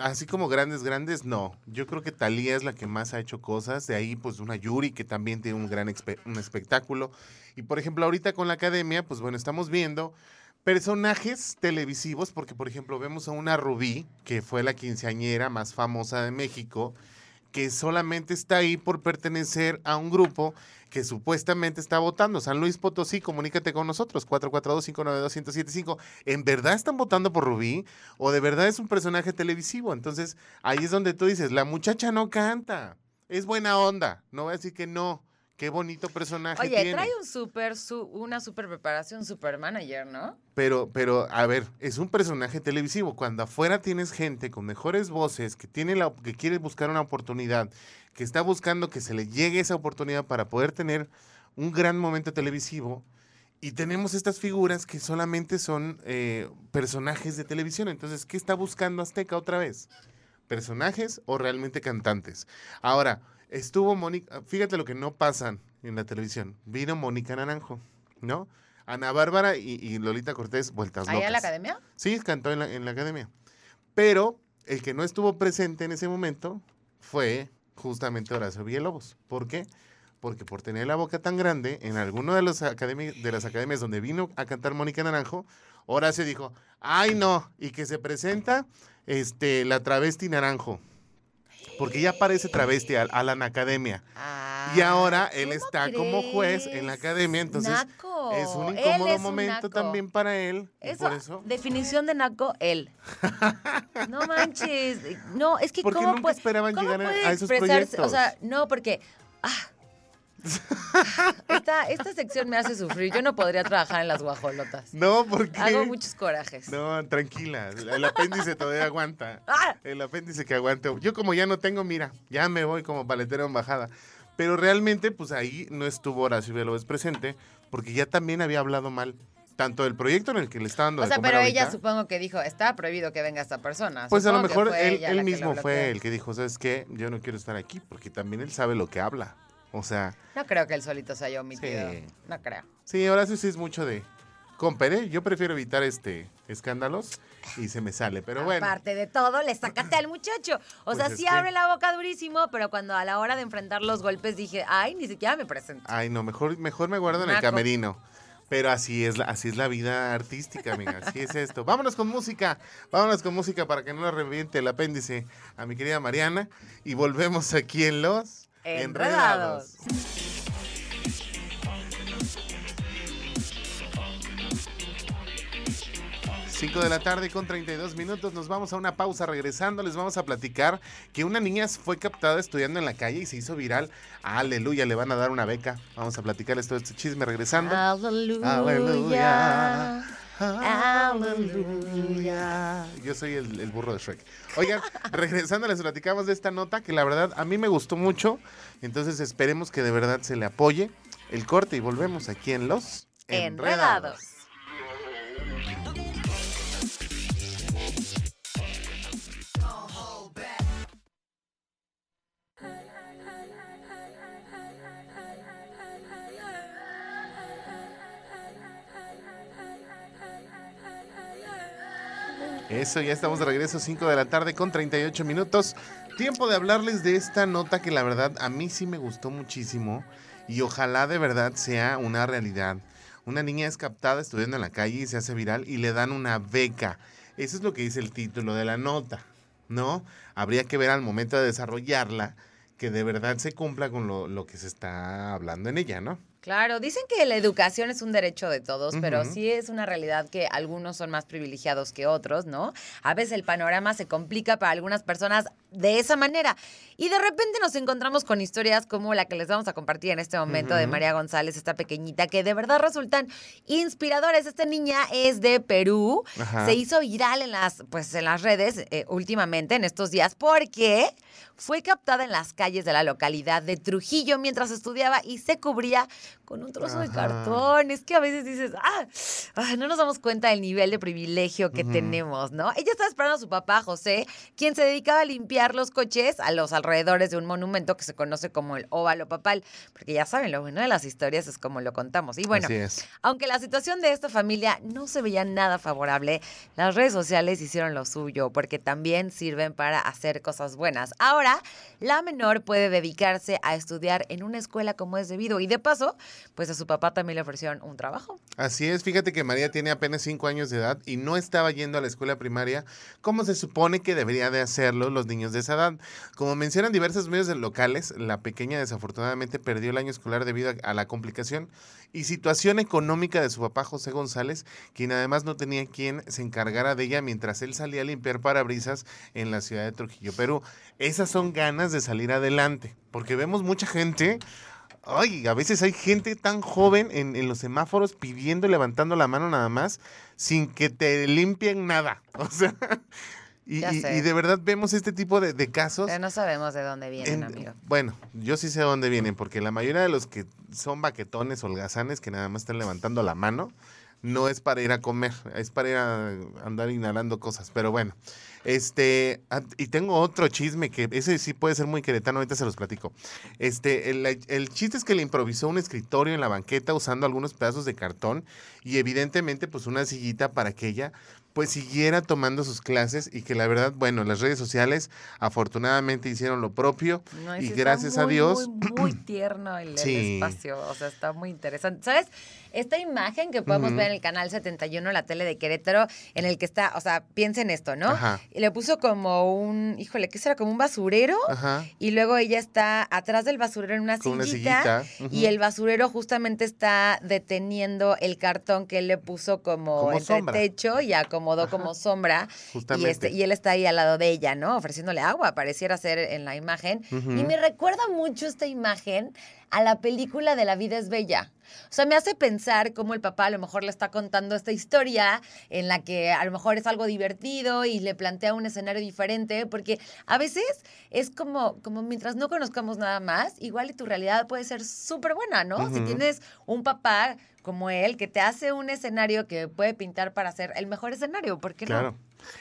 Así como grandes, grandes, no. Yo creo que Talía es la que más ha hecho cosas. De ahí, pues, una Yuri que también tiene un gran un espectáculo. Y, por ejemplo, ahorita con la academia, pues, bueno, estamos viendo personajes televisivos, porque, por ejemplo, vemos a una Rubí, que fue la quinceañera más famosa de México, que solamente está ahí por pertenecer a un grupo que supuestamente está votando. San Luis Potosí, comunícate con nosotros, 442-592-1075. ¿En verdad están votando por Rubí o de verdad es un personaje televisivo? Entonces, ahí es donde tú dices, la muchacha no canta, es buena onda, no voy a decir que no. Qué bonito personaje Oye, trae un super, su, una super preparación, super manager, ¿no? Pero, pero, a ver, es un personaje televisivo. Cuando afuera tienes gente con mejores voces, que tiene la, que quiere buscar una oportunidad, que está buscando que se le llegue esa oportunidad para poder tener un gran momento televisivo, y tenemos estas figuras que solamente son eh, personajes de televisión. Entonces, ¿qué está buscando Azteca otra vez? ¿Personajes o realmente cantantes? Ahora, Estuvo Mónica, fíjate lo que no pasan en la televisión. Vino Mónica Naranjo, ¿no? Ana Bárbara y, Lolita Cortés, vueltas locas. ¿Ahí en la academia? Sí, cantó en la, en la academia. Pero el que no estuvo presente en ese momento fue justamente Horacio Villalobos. ¿Por qué? Porque por tener la boca tan grande, en alguno de, los de las academias donde vino a cantar Mónica Naranjo, Horacio dijo, ay no, y que se presenta este, la travesti Naranjo porque ya aparece travesti a la Academia. y ah, ahora él está como juez en la academia, entonces es un incómodo momento también para él. por eso. Definición de Naco, él. no manches. No, es que ¿Por ¿cómo nunca esperaban llegar a esos proyectos? O sea, no, porque. Ah, esta, esta sección me hace sufrir. Yo no podría trabajar en las guajolotas. No, porque. Hago muchos corajes. No, tranquila. El apéndice todavía aguanta. ¡Ah! El apéndice que aguante. Yo, como ya no tengo, mira, ya me voy como paletero en bajada. Pero realmente, pues ahí no estuvo Horacio Villalobos presente, porque ya también había hablado mal tanto del proyecto en el que le está dando. O sea, pero ella supongo que dijo, está prohibido que venga esta persona. Pues a lo mejor él, él mismo fue el que dijo, ¿sabes qué? Yo no quiero estar aquí, porque también él sabe lo que habla. O sea. No creo que él solito se haya omitido. No creo. Sí, ahora sí es mucho de. Compere, yo prefiero evitar este escándalos y se me sale, pero bueno. Aparte de todo, le sacaste al muchacho. O pues sea, sí abre la boca durísimo, pero cuando a la hora de enfrentar los golpes dije, ay, ni siquiera me presento. Ay, no, mejor, mejor me guardo en el camerino. Pero así es, la, así es la vida artística, amiga. Así es esto. Vámonos con música. Vámonos con música para que no le reviente el apéndice a mi querida Mariana. Y volvemos aquí en Los Enredados. 5 de la tarde con 32 minutos, nos vamos a una pausa. Regresando, les vamos a platicar que una niña fue captada estudiando en la calle y se hizo viral. Aleluya, le van a dar una beca. Vamos a platicarles todo este chisme regresando. Aleluya. Aleluya. Aleluya. Yo soy el, burro de Shrek. Oigan, regresando, les platicamos de esta nota que la verdad a mí me gustó mucho. Entonces esperemos que de verdad se le apoye el corte y volvemos aquí en Los Enredados. Eso, ya estamos de regreso, 5 de la tarde con 38 minutos. Tiempo de hablarles de esta nota que la verdad a mí sí me gustó muchísimo y ojalá de verdad sea una realidad. Una niña es captada estudiando en la calle y se hace viral y le dan una beca. Eso es lo que dice el título de la nota, ¿no? Habría que ver al momento de desarrollarla que de verdad se cumpla con lo, lo que se está hablando en ella, ¿no? Claro, dicen que la educación es un derecho de todos, pero sí es una realidad que algunos son más privilegiados que otros, ¿no? A veces el panorama se complica para algunas personas de esa manera. Y de repente nos encontramos con historias como la que les vamos a compartir en este momento de María González, esta pequeñita, que de verdad resultan inspiradores. Esta niña es de Perú, se hizo viral en las, pues, en las redes eh, últimamente, en estos días, porque fue captada en las calles de la localidad de Trujillo mientras estudiaba y se cubría con un trozo de cartón. Es que a veces dices, ah, ah, no nos damos cuenta del nivel de privilegio que tenemos, ¿no? Ella estaba esperando a su papá, José, quien se dedicaba a limpiar los coches a los alrededores de un monumento que se conoce como el óvalo papal, porque ya saben, lo bueno de las historias es como lo contamos. Y bueno, aunque la situación de esta familia no se veía nada favorable, las redes sociales hicieron lo suyo, porque también sirven para hacer cosas buenas. Ahora, la menor puede dedicarse a estudiar en una escuela como es debido y de paso, pues a su papá también le ofrecieron un trabajo. Así es, fíjate que María tiene apenas cinco años de edad y no estaba yendo a la escuela primaria como se supone que debería de hacerlo los niños de esa edad. Como mencionan diversos medios locales, la pequeña desafortunadamente perdió el año escolar debido a la complicación y situación económica de su papá José González, quien además no tenía quien se encargara de ella mientras él salía a limpiar parabrisas en la ciudad de Trujillo, Perú. Esas son ganas de salir adelante, porque vemos mucha gente Ay, a veces hay gente tan joven en, los semáforos pidiendo, levantando la mano nada más, sin que te limpien nada. O sea, y, de verdad vemos este tipo de, casos. Pero no sabemos de dónde vienen, amigo. Bueno, yo sí sé de dónde vienen, porque la mayoría de los que son baquetones, holgazanes, que nada más están levantando la mano, no es para ir a comer, es para ir a andar inhalando cosas. Pero bueno, este, ah, y tengo otro chisme que ese sí puede ser muy queretano, ahorita se los platico. Este, el, el, chiste es que le improvisó un escritorio en la banqueta usando algunos pedazos de cartón y evidentemente pues una sillita para que ella pues siguiera tomando sus clases y que la verdad, bueno, las redes sociales afortunadamente hicieron lo propio y gracias a Dios. Muy, muy tierno el, espacio, o sea, está muy interesante. ¿Sabes? Esta imagen que podemos ver en el canal 71, la tele de Querétaro, en el que está, o sea, piensen esto, ¿no? Y le puso como un, híjole, ¿qué será? Como un basurero. Ajá. Y luego ella está atrás del basurero en una sillita. y el basurero justamente está deteniendo el cartón que él le puso como, entre techo y acomodó como sombra. Y, este, y él está ahí al lado de ella, ¿no? Ofreciéndole agua, pareciera ser en la imagen. Y me recuerda mucho esta imagen a la película de La vida es bella. O sea, me hace pensar cómo el papá a lo mejor le está contando esta historia en la que a lo mejor es algo divertido y le plantea un escenario diferente, porque a veces es como, como mientras no conozcamos nada más, igual tu realidad puede ser súper buena, ¿no? Si tienes un papá como él que te hace un escenario que puede pintar para hacer el mejor escenario, ¿por qué claro.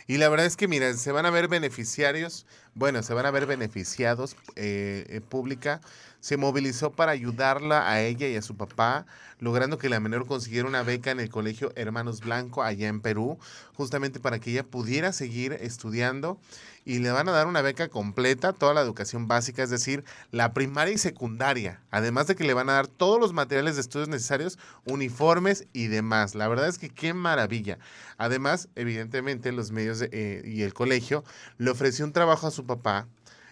Y la verdad es que, miren, se van a ver beneficiarios, bueno, se van a ver beneficiados eh, eh pública se movilizó para ayudarla a ella y a su papá, logrando que la menor consiguiera una beca en el colegio Hermanos Blanco allá en Perú, justamente para que ella pudiera seguir estudiando y le van a dar una beca completa, toda la educación básica, es decir, la primaria y secundaria, además de que le van a dar todos los materiales de estudios necesarios, uniformes y demás. La verdad es que qué maravilla. Además, evidentemente, los medios eh, y el colegio le ofreció un trabajo a su papá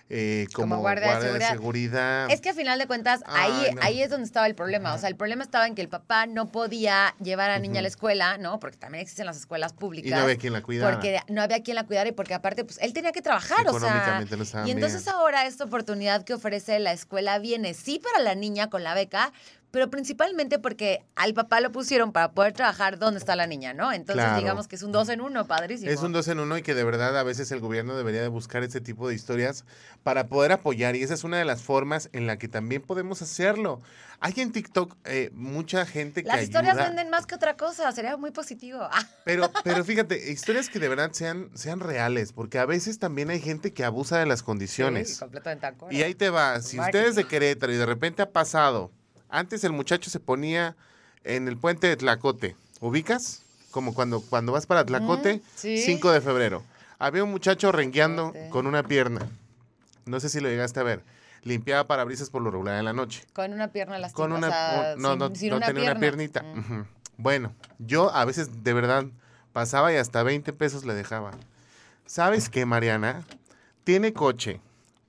eh, como, guardia, de, seguridad. Es que a final de cuentas, ahí, ahí es donde estaba el problema. O sea, el problema estaba en que el papá no podía llevar a la niña a la escuela, ¿no? Porque también existen las escuelas públicas. Y no había quien la cuidara. Porque no había quien la cuidara y porque aparte, pues, él tenía que trabajar, o sea. y entonces ahora esta oportunidad que ofrece la escuela viene sí para la niña con la beca, pero principalmente porque al papá lo pusieron para poder trabajar donde está la niña, ¿no? Entonces digamos que es un dos en uno, padrísimo. Es un dos en uno y que de verdad a veces el gobierno debería de buscar este tipo de historias para poder apoyar y esa es una de las formas en la que también podemos hacerlo. Hay en TikTok eh, mucha gente que Las historias venden más que otra cosa, sería muy positivo. Pero, pero fíjate, historias que de verdad sean, sean reales, porque a veces también hay gente que abusa de las condiciones. Sí, completamente Y ahí te va, si ustedes de Querétaro y de repente ha pasado antes el muchacho se ponía en el puente de Tlacote. ¿Ubicas? Como cuando, cuando vas para Tlacote, 5 de febrero. Había un muchacho rengueando con una pierna. No sé si lo llegaste a ver. Limpiaba parabrisas por lo regular en la noche. Con una pierna lastimada. Con una, no, no, no tenía una piernita. Mm. Bueno, yo a veces de verdad pasaba y hasta 20 pesos le dejaba. ¿Sabes qué, Mariana? Tiene coche,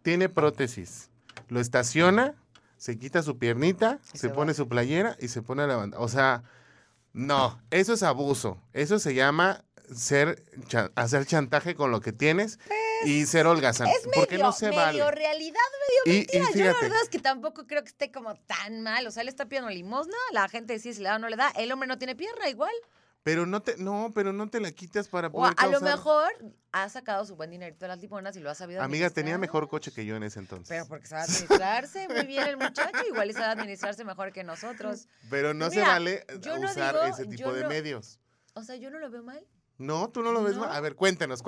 tiene prótesis, lo estaciona se quita su piernita, se, pone su playera y se pone a la banda. O sea, no, eso es abuso. Eso se llama ser hacer chantaje con lo que tienes y ser holgazán. Es medio, porque no se medio realidad, medio mentira. Yo la verdad es que tampoco creo que esté como tan mal. O sea, él está pidiendo limosna, la gente decide si le da o no le da. El hombre no tiene pierna igual. Pero no te, no, pero no te la quitas para O poder a lo mejor ha sacado su buen dinerito de las limonas y lo ha sabido Amiga, tenía mejor coche que yo en ese entonces. Pero porque sabe administrarse muy bien el muchacho, igual sabe administrarse mejor que nosotros. Pero no se vale no usar digo- ese tipo de no- medios. O sea, yo no lo veo mal. No, tú no lo ves No. mal. A ver, cuéntanos.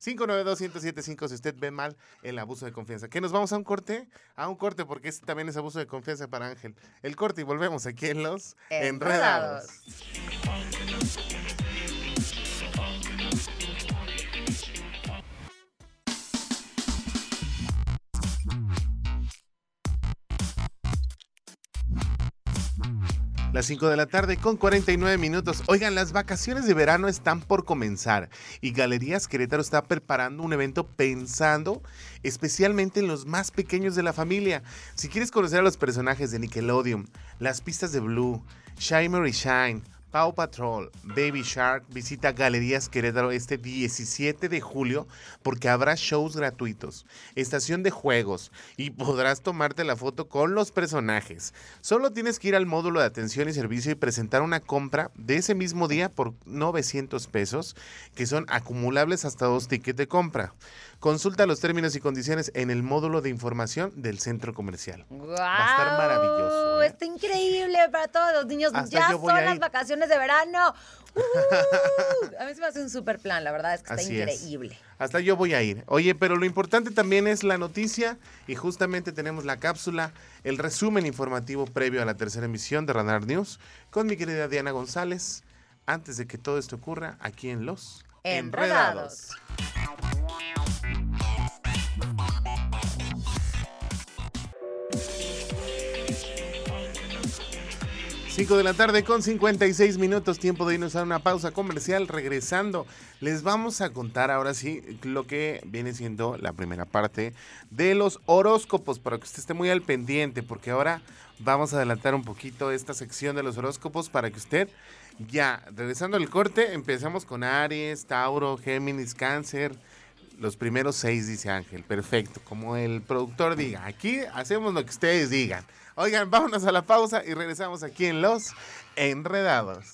442-592-1075 si usted ve mal el abuso de confianza. ¿Qué nos vamos a un corte? A un corte porque este también es abuso de confianza para Ángel. El corte y volvemos aquí en Los Enredados. Enredados. Las 5 de la tarde con 49 minutos. Oigan, las vacaciones de verano están por comenzar y Galerías Querétaro está preparando un evento pensando especialmente en los más pequeños de la familia. Si quieres conocer a los personajes de Nickelodeon, las pistas de Blue, Shimmer y Shine, Paw Patrol, Baby Shark, visita Galerías Querétaro este 17 de julio porque habrá shows gratuitos, estación de juegos y podrás tomarte la foto con los personajes. Solo tienes que ir al módulo de atención y servicio y presentar una compra de ese mismo día por 900 pesos, que son acumulables hasta dos tickets de compra. Consulta los términos y condiciones en el módulo de información del centro comercial. Va a estar maravilloso, ¿eh? Está increíble para todos los niños. Hasta ya son las ir. Vacaciones de verano. Uh, a mí se me hace un super plan, la verdad es que está Así es. increíble. Hasta yo voy a ir. Oye, pero lo importante también es la noticia y justamente tenemos la cápsula, el resumen informativo previo a la tercera emisión de Radar News con mi querida Diana González. Antes de que todo esto ocurra aquí en Los Enredados. 5 de la tarde con 56 minutos, tiempo de irnos a una pausa comercial. Regresando, les vamos a contar ahora sí lo que viene siendo la primera parte de los horóscopos, para que usted esté muy al pendiente, porque ahora vamos a adelantar un poquito esta sección de los horóscopos para que usted ya, regresando al corte, empezamos con Aries, Tauro, Géminis, Cáncer. Los primeros seis, dice Ángel. Perfecto. Como el productor diga. Aquí hacemos lo que ustedes digan. Oigan, vámonos a la pausa y regresamos aquí en Los Enredados.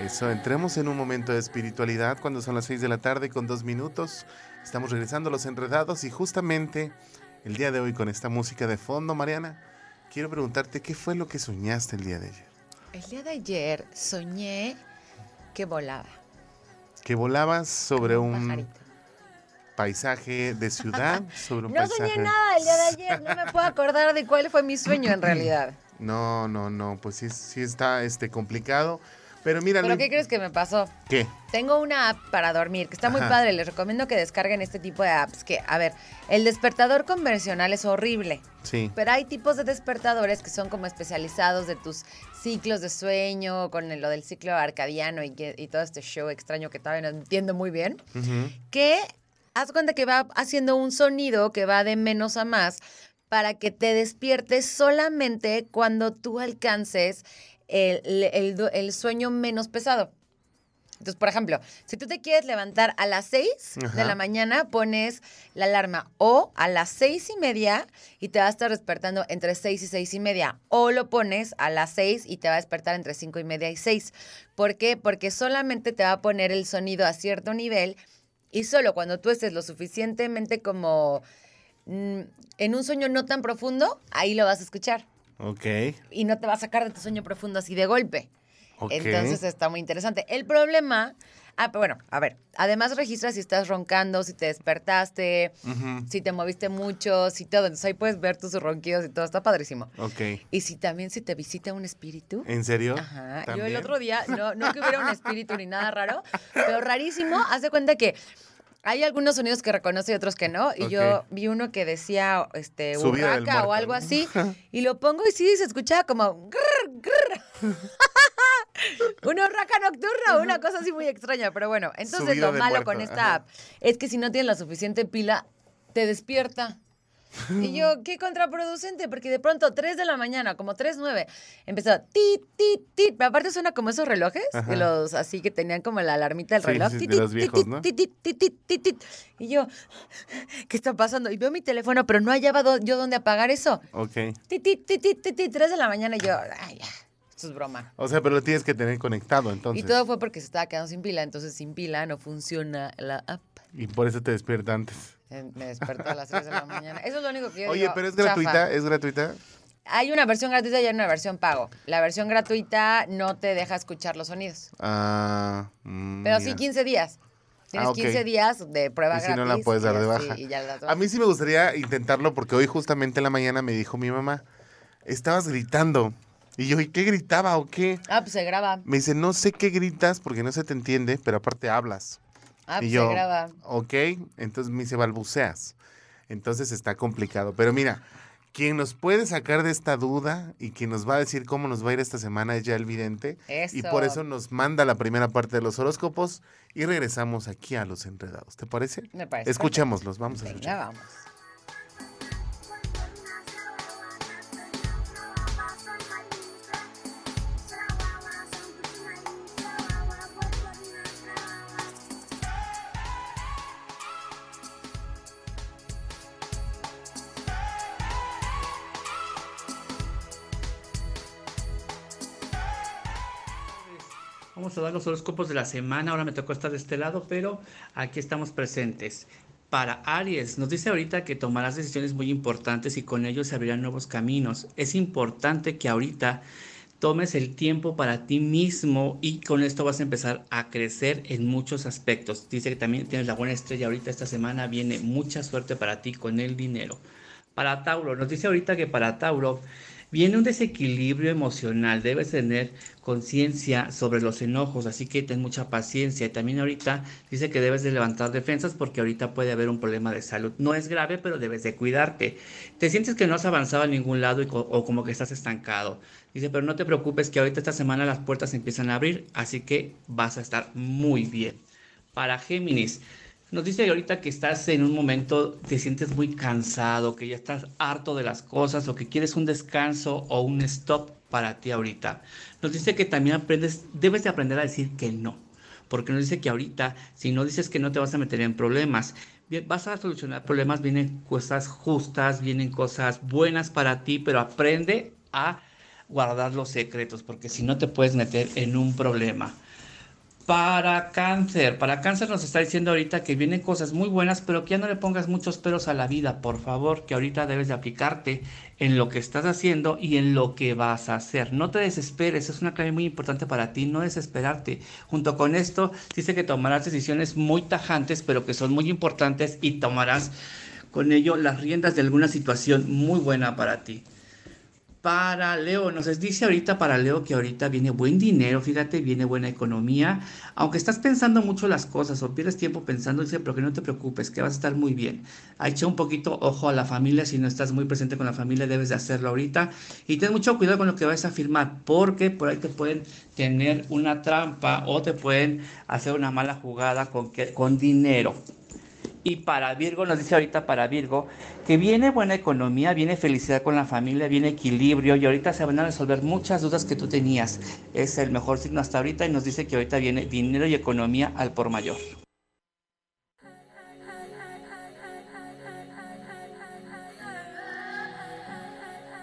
Eso, entremos en un momento de espiritualidad cuando son las 6 de la tarde con dos minutos. Estamos regresando a los enredados y justamente el día de hoy con esta música de fondo, Mariana, quiero preguntarte qué fue lo que soñaste el día de ayer. El día de ayer soñé que volaba. Que volabas sobre un paisaje de ciudad, sobre un No paisaje... soñé nada el día de ayer, no me puedo acordar de cuál fue mi sueño en realidad. No, no, no, pues sí, sí está este, complicado. Pero mira, ¿Pero qué crees que me pasó? ¿Qué? Tengo una app para dormir que está muy Ajá. padre. Les recomiendo que descarguen este tipo de apps. Que, a ver, el despertador convencional es horrible. Sí. Pero hay tipos de despertadores que son como especializados de tus ciclos de sueño, con lo del ciclo arcadiano y, que- y todo este show extraño que todavía no entiendo muy bien. Que haz cuenta que va haciendo un sonido que va de menos a más para que te despiertes solamente cuando tú alcances el, el- el- sueño menos pesado. Entonces, por ejemplo, si tú te quieres levantar a las 6 de la mañana, pones la alarma o a las seis y media y te va a estar despertando entre 6 y seis y media. O lo pones a las 6 y te va a despertar entre cinco y media y 6. ¿Por qué? Porque solamente te va a poner el sonido a cierto nivel y solo cuando tú estés lo suficientemente como mm, en un sueño no tan profundo, ahí lo vas a escuchar. Ok. Y no te va a sacar de tu sueño profundo así de golpe. Ok. Entonces está muy interesante. El problema, ah, pero bueno, a ver, además registra si estás roncando, si te despertaste, si te moviste mucho, si todo. Entonces ahí puedes ver tus ronquidos y todo, está padrísimo. Ok. Y si también si te visita un espíritu. ¿En serio? Ajá. Yo el otro día, no, no que hubiera un espíritu ni nada raro, pero rarísimo, haz de cuenta que hay algunos sonidos que reconoce y otros que no. Y yo vi uno que decía este Subida del urraca o algo así. Y lo pongo y sí, se escuchaba como grr, grr. Una urraca nocturna, una cosa así muy extraña. Pero bueno, entonces Subida lo malo muerto, con esta ajá. app es que si no tienes la suficiente pila, te despierta. Y yo, qué contraproducente, porque de pronto 3 de la mañana, como 3, 9, empezó tit, tit, tit. Pero aparte suena como esos relojes, de los así que tenían como la alarmita del Sí, reloj. sí, tit, de tit, los viejos. Y yo, ¿qué está pasando? Y veo mi teléfono, pero no hallaba do- yo dónde apagar eso. Ok. Tit, tit, tit, tit, tit, tit, 3 de la mañana y yo, ay, ya, esto es broma. O sea, pero lo tienes que tener conectado entonces. Y todo fue porque se estaba quedando sin pila, entonces sin pila no funciona la app. Y por eso te despierta antes. Me despertó a las 3 de la mañana. Eso es lo único que yo Oye, digo, pero es chafa. gratuita, es gratuita. Hay una versión gratuita y hay una versión pago. La versión gratuita no te deja escuchar los sonidos. Ah, mm, Pero mira. sí 15 días. Tienes Ah, ok. 15 días de prueba Y si gratis. no la puedes dar de baja. A mí sí me gustaría intentarlo porque hoy justamente en la mañana me dijo mi mamá, estabas gritando. Y yo, ¿y qué gritaba o qué? Ah, pues se graba. Me dice, no sé qué gritas porque no se te entiende, pero aparte hablas. Ah, y pues yo, se graba. ok, entonces me dice, balbuceas. Entonces está complicado. Pero mira, quien nos puede sacar de esta duda y quien nos va a decir cómo nos va a ir esta semana es ya el vidente. Y por Eso. eso nos manda la primera parte de los horóscopos y regresamos aquí a los enredados. ¿Te parece? Me parece. Escuchémoslos, vamos a perfecto. escuchar. Venga, vamos. A dar los horóscopos de la semana. Ahora me tocó estar de este lado, pero aquí estamos presentes. Para Aries, nos dice ahorita que tomarás decisiones muy importantes y con ello se abrirán nuevos caminos. Es importante que ahorita tomes el tiempo para ti mismo y con esto vas a empezar a crecer en muchos aspectos. Dice que también tienes la buena estrella ahorita esta semana, viene mucha suerte para ti con el dinero. Para Tauro, nos dice ahorita que para Tauro viene un desequilibrio emocional, debes tener conciencia sobre los enojos, así que ten mucha paciencia. Y también ahorita dice que debes de levantar defensas porque ahorita puede haber un problema de salud. No es grave, pero debes de cuidarte. Te sientes que no has avanzado a ningún lado y o como que estás estancado. Dice, pero no te preocupes que ahorita esta semana las puertas empiezan a abrir, así que vas a estar muy bien. Para Géminis, nos dice ahorita que estás en un momento, te sientes muy cansado, que ya estás harto de las cosas o que quieres un descanso o un stop para ti ahorita. Nos dice que también aprendes, debes de aprender a decir que no, porque nos dice que ahorita, si no dices que no te vas a meter en problemas, vas a solucionar problemas, vienen cosas justas, vienen cosas buenas para ti, pero aprende a guardar los secretos, porque si no te puedes meter en un problema. Para cáncer, para cáncer nos está diciendo ahorita que vienen cosas muy buenas, pero que ya no le pongas muchos pelos a la vida, por favor, que ahorita debes de aplicarte en lo que estás haciendo y en lo que vas a hacer. No te desesperes, es una clave muy importante para ti, no desesperarte. Junto con esto, dice que tomarás decisiones muy tajantes, pero que son muy importantes y tomarás con ello las riendas de alguna situación muy buena para ti. Para Leo, nos dice ahorita para Leo que ahorita viene buen dinero, fíjate, viene buena economía. Aunque estás pensando mucho las cosas o pierdes tiempo pensando, dice, pero que no te preocupes, que vas a estar muy bien. Echa un poquito ojo a la familia, si no estás muy presente con la familia, debes de hacerlo ahorita. Y ten mucho cuidado con lo que vas a firmar, porque por ahí te pueden tener una trampa o te pueden hacer una mala jugada con, con dinero. Y para Virgo, nos dice ahorita para Virgo, que viene buena economía, viene felicidad con la familia, viene equilibrio y ahorita se van a resolver muchas dudas que tú tenías. Es el mejor signo hasta ahorita y nos dice que ahorita viene dinero y economía al por mayor.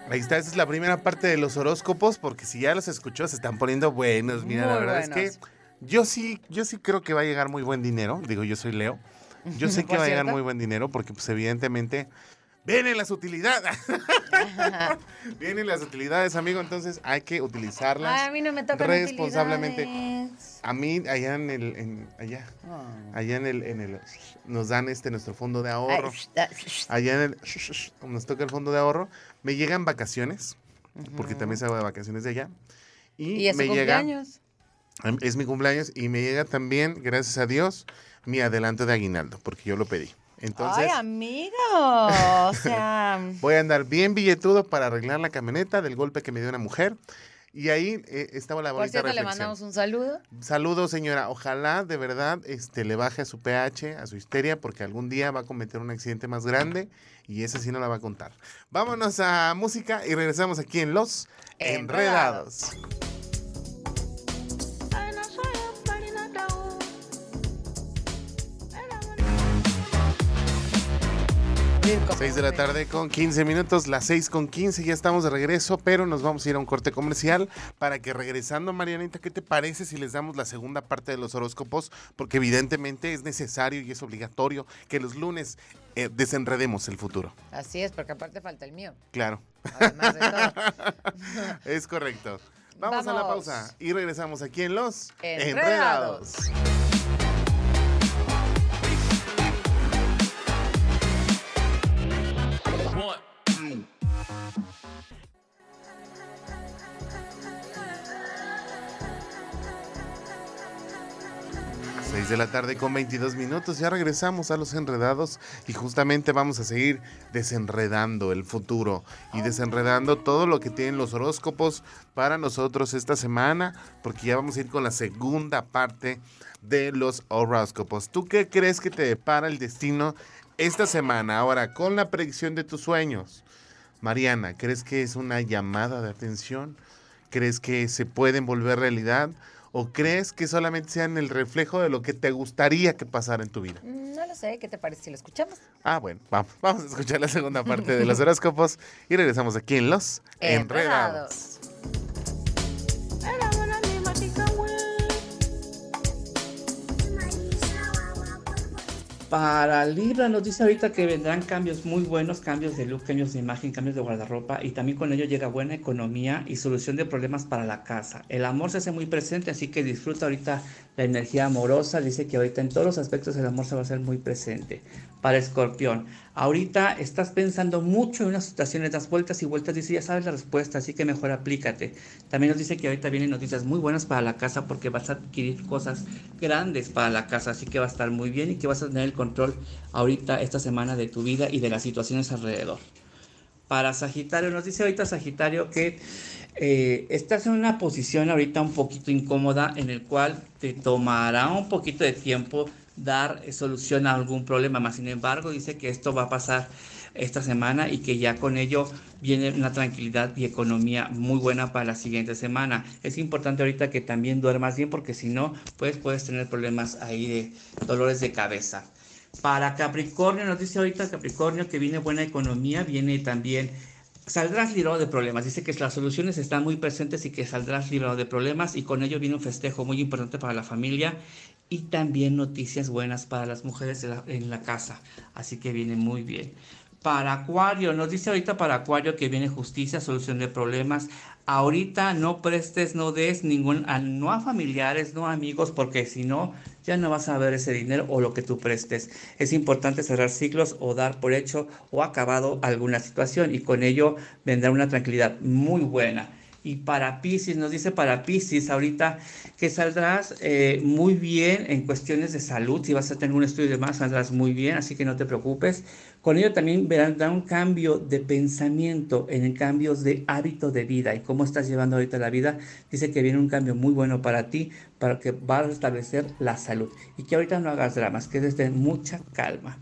Ahí está, esa es la primera parte de los horóscopos, porque si ya los escuchó, se están poniendo buenos. Mira, la verdad es que yo sí, yo sí creo que va a llegar muy buen dinero. Digo, yo soy Leo. Yo sé que ¿Por va a llegar muy buen dinero, porque pues evidentemente vienen las utilidades. vienen las utilidades, amigo, entonces hay que utilizarlas. Ay, a mí no me tocan responsablemente. A mí, allá en el, en- allá, Oh. allá en el, en el, nos dan este nuestro fondo de ahorro. Allá en el, nos toca el fondo de ahorro. Me llegan vacaciones, porque también salgo de vacaciones de allá. Y, Y es me llega, cumpleaños. es mi cumpleaños, y me llega también, gracias a Dios, mi adelanto de aguinaldo, porque yo lo pedí. Entonces, Ay, amigo. O sea. voy a andar bien billetudo para arreglar la camioneta del golpe que me dio una mujer. Y ahí eh, estaba la Por bonita cierto, le reflexión. mandamos un saludo. Saludos, señora. Ojalá de verdad este, le baje a su pH, a su histeria, porque algún día va a cometer un accidente más grande y esa sí no la va a contar. Vámonos a música y regresamos aquí en Los Enredados. Enredados. Seis de la tarde con 15 minutos, las 6 con 15, ya estamos de regreso, pero nos vamos a ir a un corte comercial para que regresando, Marianita, ¿qué te parece si les damos la segunda parte de los horóscopos? Porque evidentemente es necesario y es obligatorio que los lunes eh, desenredemos el futuro. Así es, porque aparte falta el mío. Claro, Además de todo. es correcto. Vamos, a la pausa y regresamos aquí en Los Enredados. Seis de la tarde con 22 minutos, ya regresamos a los enredados y justamente vamos a seguir desenredando el futuro y desenredando todo lo que tienen los horóscopos para nosotros esta semana, porque ya vamos a ir con la segunda parte de los horóscopos. ¿Tú qué crees que te depara el destino esta semana? Ahora, con la predicción de tus sueños. Mariana, ¿crees que es una llamada de atención? ¿Crees que se pueden volver realidad? ¿O crees que solamente sean el reflejo de lo que te gustaría que pasara en tu vida? No lo sé, ¿qué te parece si lo escuchamos? Ah, bueno, vamos, vamos a escuchar la segunda parte de los horóscopos y regresamos aquí en Los Enredados. Para Libra nos dice ahorita que vendrán cambios muy buenos, cambios de look, cambios de imagen, cambios de guardarropa y también con ello llega buena economía y solución de problemas para la casa. El amor se hace muy presente, así que disfruta ahorita la energía amorosa. Dice que ahorita en todos los aspectos el amor se va a hacer muy presente. Para Escorpión, ahorita estás pensando mucho en unas situaciones, das vueltas y vueltas, dice ya sabes la respuesta, así que mejor aplícate. También nos dice que ahorita vienen noticias muy buenas para la casa porque vas a adquirir cosas grandes para la casa, así que va a estar muy bien y que vas a tener el control ahorita esta semana de tu vida y de las situaciones alrededor. Para Sagitario, nos dice ahorita Sagitario que eh, estás en una posición ahorita un poquito incómoda en el cual te tomará un poquito de tiempo dar solución a algún problema, más sin embargo dice que esto va a pasar esta semana y que ya con ello viene una tranquilidad y economía muy buena para la siguiente semana. Es importante ahorita que también duermas bien porque si no, pues puedes tener problemas ahí de dolores de cabeza. Para Capricornio, nos dice ahorita Capricornio que viene buena economía, viene también, saldrás librado de problemas. Dice que las soluciones están muy presentes y que saldrás librado de problemas y con ello viene un festejo muy importante para la familia y también noticias buenas para las mujeres en la, casa. Así que viene muy bien. Para Acuario, nos dice ahorita para Acuario que viene justicia, solución de problemas. Ahorita no prestes, no des ningún, a- no a familiares, no a amigos, porque si no, ya no vas a ver ese dinero o lo que tú prestes. Es importante cerrar ciclos o dar por hecho o acabado alguna situación y con ello vendrá una tranquilidad muy buena. Y para Pisces, nos dice para Pisces ahorita que saldrás eh, muy bien en cuestiones de salud. Si vas a tener un estudio de más, saldrás muy bien, así que no te preocupes. Con ello también verán da un cambio de pensamiento en cambios de hábito de vida y cómo estás llevando ahorita la vida. Dice que viene un cambio muy bueno para ti, para que va a restablecer la salud y que ahorita no hagas dramas, que desde mucha calma.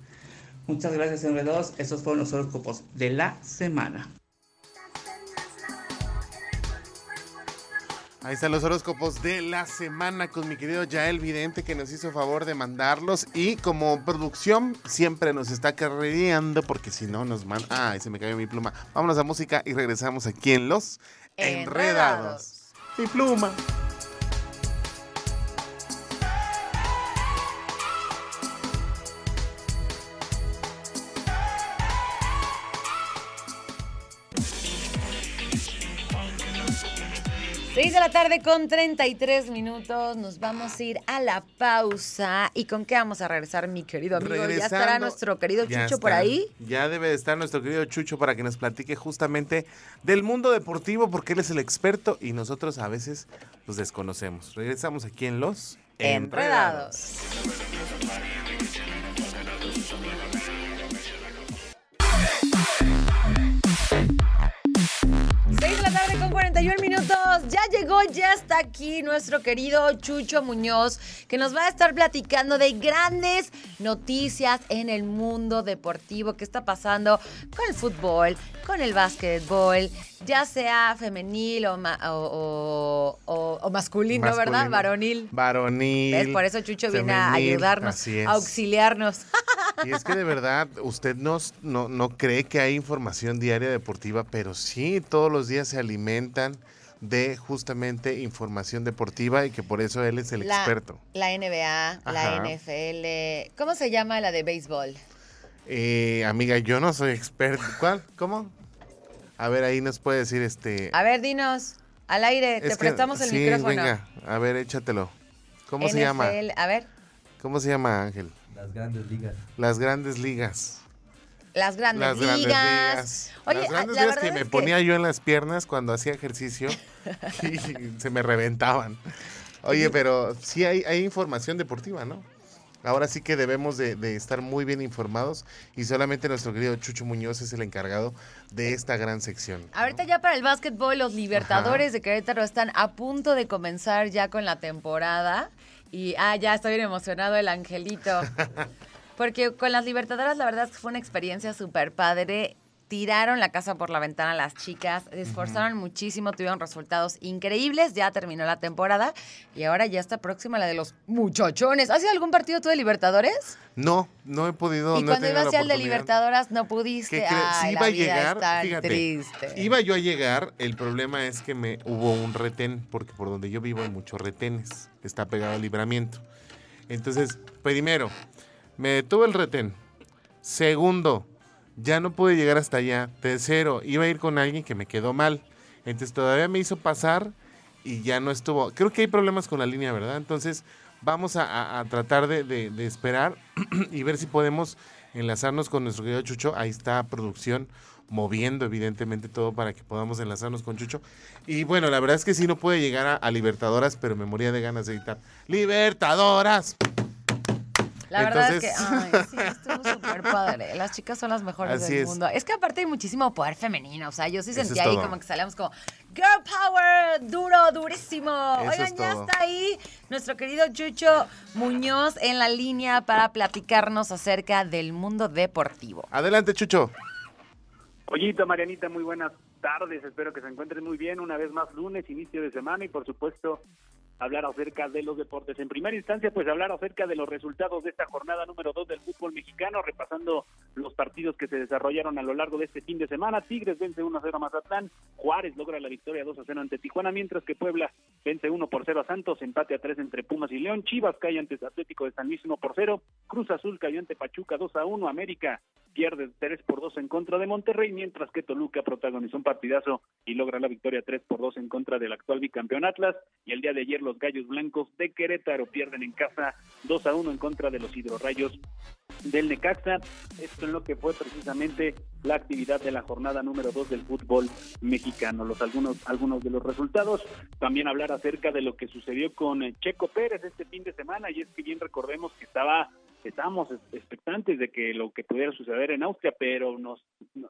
Muchas gracias, enredados. Esos fueron los horóscopos de la semana. Ahí están los horóscopos de la semana con mi querido Yael Vidente que nos hizo favor de mandarlos y como producción siempre nos está carrereando porque si no nos manda... Ay, se me cayó mi pluma. Vámonos a música y regresamos aquí en Los Enredados. Enredados. Mi pluma. La tarde con 33 minutos. Nos vamos a ir a la pausa. ¿Y con qué vamos a regresar, mi querido amigo? ¿Ya estará nuestro querido Chucho por ahí? Ya debe de estar nuestro querido Chucho para que nos platique justamente del mundo deportivo porque él es el experto y nosotros a veces los desconocemos. Regresamos aquí en Los Enredados. De la tarde con 41 minutos. Ya está aquí nuestro querido Chucho Muñoz, que nos va a estar platicando de grandes noticias en el mundo deportivo que está pasando con el fútbol, con el básquetbol, ya sea femenil o, o, masculino, ¿verdad? Varonil. Varonil. Por eso Chucho viene a ayudarnos, a auxiliarnos. Y es que de verdad, usted no, no cree que hay información diaria deportiva, pero sí, todos los días se alimentan de justamente información deportiva y que por eso él es el experto. La NBA, la NFL, ¿cómo se llama la de béisbol? Eh, amiga, yo no soy experto. ¿Cuál? ¿Cómo? A ver, ahí nos puede decir este. A ver, dinos, al aire, te prestamos el sí, Venga, a ver, échatelo. ¿Cómo se llama? A ver. ¿Cómo se llama, Ángel? Las grandes ligas. Las grandes ligas. Las grandes ligas. las grandes ligas que me ponía yo en las piernas cuando hacía ejercicio y se me reventaban. Oye, pero sí hay, hay información deportiva, ¿no? Ahora sí que debemos de, estar muy bien informados y solamente nuestro querido Chucho Muñoz es el encargado de esta gran sección. Ahorita ya para el básquetbol, los Libertadores de Querétaro están a punto de comenzar ya con la temporada. Y, ah, ya estoy bien emocionado el angelito. Porque con las Libertadoras la verdad es que fue una experiencia súper padre. Tiraron la casa por la ventana las chicas, se esforzaron muchísimo, tuvieron resultados increíbles, ya terminó la temporada y ahora ya está próxima la de los muchachones. ¿Has ido algún partido tú de Libertadores? No, no he podido. Y cuando ibas al de Libertadoras no pudiste. Ay, iba a llegar, fíjate, triste. iba yo a llegar, el problema es que me hubo un retén, porque por donde yo vivo hay muchos retenes, está pegado al libramiento. Entonces, primero, me detuvo el retén. Segundo, ya no pude llegar hasta allá. Tercero, iba a ir con alguien que me quedó mal. Entonces todavía me hizo pasar y ya no estuvo. Creo que hay problemas con la línea, ¿verdad? Entonces vamos a, tratar de, esperar y ver si podemos enlazarnos con nuestro querido Chucho. Ahí está producción moviendo evidentemente todo para que podamos enlazarnos con Chucho. Y bueno, la verdad es que sí no pude llegar a, a Libertadoras, pero me moría de ganas de editar. ¡Libertadoras! La verdad es que, ay, sí, estuvo súper padre. Las chicas son las mejores del mundo. Es que aparte hay muchísimo poder femenino. O sea, yo sí sentía ahí como que salíamos como, Girl Power, duro, durísimo. Oigan, ya está ahí nuestro querido Chucho Muñoz en la línea para platicarnos acerca del mundo deportivo. Adelante, Chucho. Ollito, Marianita, muy buenas tardes. Espero que se encuentren muy bien. Una vez más, lunes, inicio de semana y por supuesto hablar acerca de los deportes. En primera instancia, pues hablar acerca de los resultados de esta jornada número 2 del fútbol mexicano, repasando los partidos que se desarrollaron a lo largo de este fin de semana. Tigres vence 1 a 0 a Mazatlán, Juárez logra la victoria 2 a 0 ante Tijuana, mientras que Puebla vence 1 por 0 a Santos, empate a 3 entre Pumas y León, Chivas cae ante Atlético de San Luis 1 por 0, Cruz Azul cayó ante Pachuca 2 a 1, América pierde 3 por 2 en contra de Monterrey, mientras que Toluca protagonizó un partidazo y logra la victoria 3 por 2 en contra del actual bicampeón Atlas, y el día de ayer los Gallos Blancos de Querétaro pierden en casa 2 a 1 en contra de los hidrorrayos del Necaxa. Esto es lo que fue precisamente la actividad de la jornada número 2 del fútbol mexicano. Los algunos algunos de los resultados, también hablar acerca de lo que sucedió con eh, Checo Pérez este fin de semana y es que bien recordemos que estaba estábamos expectantes de que lo que pudiera suceder en Austria, pero nos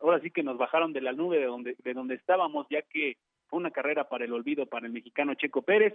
ahora sí que nos bajaron de la nube de donde de donde estábamos, ya que fue una carrera para el olvido para el mexicano Checo Pérez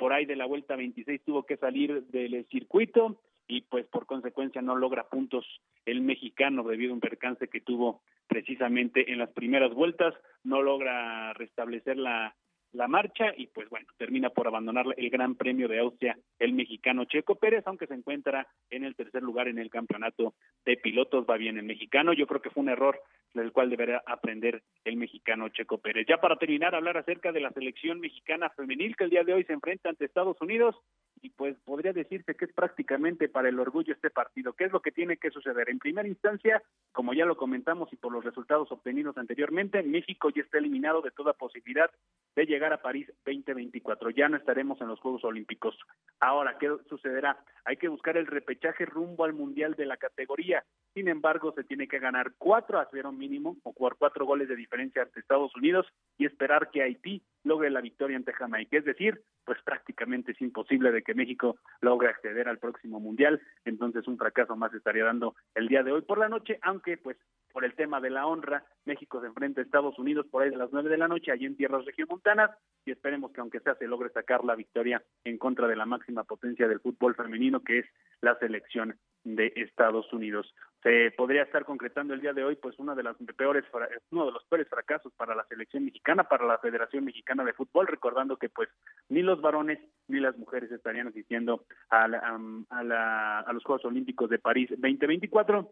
por ahí de la vuelta 26 tuvo que salir del circuito y pues por consecuencia no logra puntos el mexicano debido a un percance que tuvo precisamente en las primeras vueltas, no logra restablecer la, la marcha y pues bueno, termina por abandonar el Gran Premio de Austria el mexicano Checo Pérez, aunque se encuentra en el tercer lugar en el campeonato de pilotos, va bien el mexicano, yo creo que fue un error del cual deberá aprender el mexicano Checo Pérez. Ya para terminar, hablar acerca de la selección mexicana femenil que el día de hoy se enfrenta ante Estados Unidos y pues podría decirse que es prácticamente para el orgullo este partido. ¿Qué es lo que tiene que suceder? En primera instancia, como ya lo comentamos y por los resultados obtenidos anteriormente, México ya está eliminado de toda posibilidad de llegar a París 2024. Ya no estaremos en los Juegos Olímpicos. Ahora, ¿qué sucederá? Hay que buscar el repechaje rumbo al Mundial de la categoría. Sin embargo, se tiene que ganar cuatro a cero mínimo o cuatro goles de diferencia ante Estados Unidos y esperar que Haití logre la victoria ante Jamaica. Es decir, pues prácticamente es imposible de que México logre acceder al próximo mundial. Entonces un fracaso más estaría dando el día de hoy por la noche, aunque pues por el tema de la honra. México se enfrenta a Estados Unidos por ahí de las nueve de la noche, allí en tierras regiomontanas, y esperemos que aunque sea se logre sacar la victoria en contra de la máxima potencia del fútbol femenino, que es la selección de Estados Unidos. Se podría estar concretando el día de hoy, pues, una de las peores, uno de los peores fracasos para la selección mexicana, para la Federación Mexicana de Fútbol, recordando que, pues, ni los varones ni las mujeres estarían asistiendo a, a, a los Juegos Olímpicos de París 2024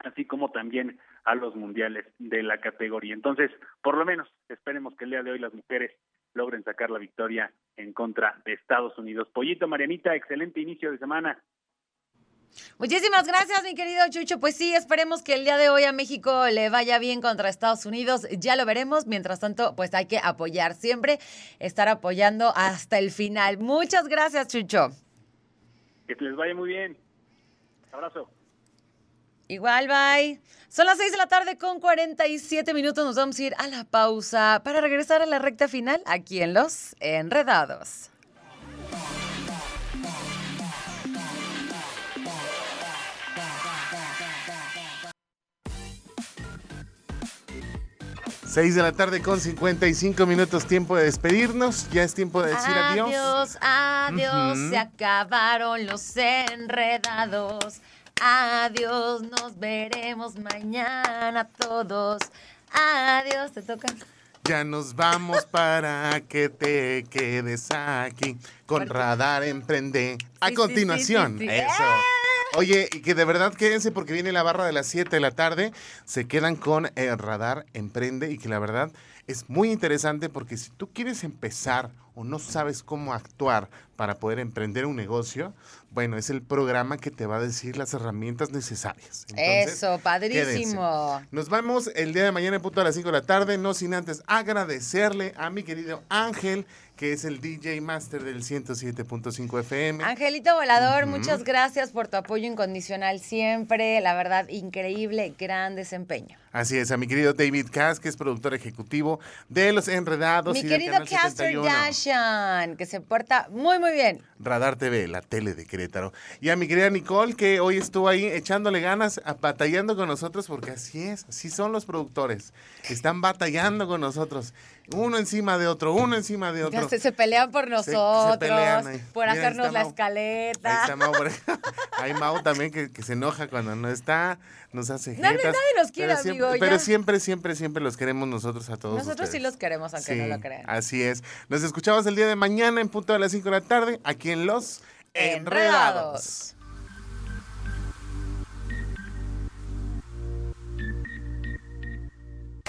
así como también a los mundiales de la categoría. Entonces, por lo menos, esperemos que el día de hoy las mujeres logren sacar la victoria en contra de Estados Unidos. Pollito, Marianita, excelente inicio de semana. Muchísimas gracias, mi querido Chucho. Pues sí, esperemos que el día de hoy a México le vaya bien contra Estados Unidos. Ya lo veremos. Mientras tanto, pues hay que apoyar siempre, estar apoyando hasta el final. Muchas gracias, Chucho. Que les vaya muy bien. Abrazo. Igual, bye. Son las 6 de la tarde con 47 minutos. Nos vamos a ir a la pausa para regresar a la recta final aquí en Los Enredados. Seis de la tarde con 55 minutos, tiempo de despedirnos. Ya es tiempo de decir adiós. Adiós, adiós, se acabaron los enredados. Adiós, nos veremos mañana todos. Adiós, te toca. Ya nos vamos para que te quedes aquí con Radar Emprende. A continuación, eso. Oye, y que de verdad quédense porque viene la barra de las 7 de la tarde. Se quedan con el Radar Emprende y que la verdad es muy interesante porque si tú quieres empezar o no sabes cómo actuar para poder emprender un negocio, bueno, es el programa que te va a decir las herramientas necesarias. Eso, padrísimo. Nos vamos el día de mañana en punto a las 5 de la tarde, no sin antes agradecerle a mi querido Ángel que es el DJ Master del 107.5 FM. Angelito Volador, muchas gracias por tu apoyo incondicional siempre. La verdad, increíble, gran desempeño. Así es, a mi querido David Kass, que es productor ejecutivo de Los Enredados. Mi querido Caster Que se porta muy, muy bien. Radar TV, la tele de Querétaro. Y a mi querida Nicole, que hoy estuvo ahí echándole ganas, batallando con nosotros, porque así es, así son los productores. Están batallando con nosotros uno encima de otro, uno encima de otro. Se, pelean por nosotros, por hacernos la escaleta. Ahí está Mau, Hay Mau también que, se enoja cuando no está, nos hace jetas. Nadie, nadie nos quiere, pero amigo. Pero siempre, siempre, siempre los queremos nosotros a todos Nosotros sí los queremos, aunque no lo crean. Así es. Nos escuchamos el día de mañana en punto de las 5 de la tarde, aquí en Los Enredados.